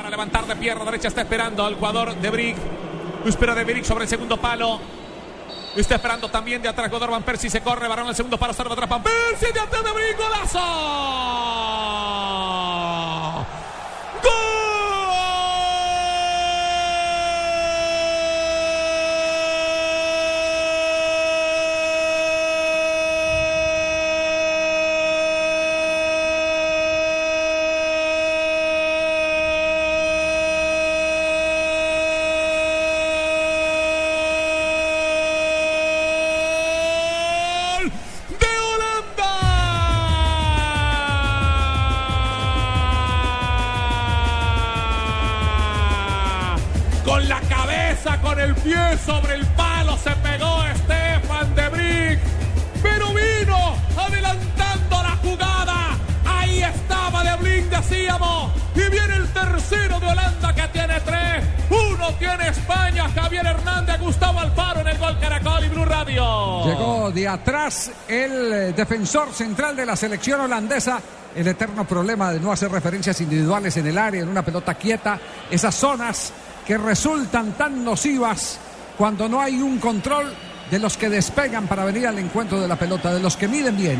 Para levantar de pierna derecha está esperando el jugador de Brick. Espera de Brick sobre el segundo palo. Está esperando también de atrás jugador Van Persie. Se corre, varón el segundo palo. Salva atrás Van Persie. De atrás de Brick. ¡Golazo! El pie sobre el palo se pegó Stefan de Brick. Pero vino adelantando la jugada. Ahí estaba de Blink, decíamos. Y viene el tercero de Holanda que tiene tres. Uno tiene España, Javier Hernández, Gustavo Alfaro en el gol Caracol y Blue Radio. Llegó de atrás el eh, defensor central de la selección holandesa. El eterno problema de no hacer referencias individuales en el área, en una pelota quieta. Esas zonas que resultan tan nocivas cuando no hay un control de los que despegan para venir al encuentro de la pelota, de los que miden bien.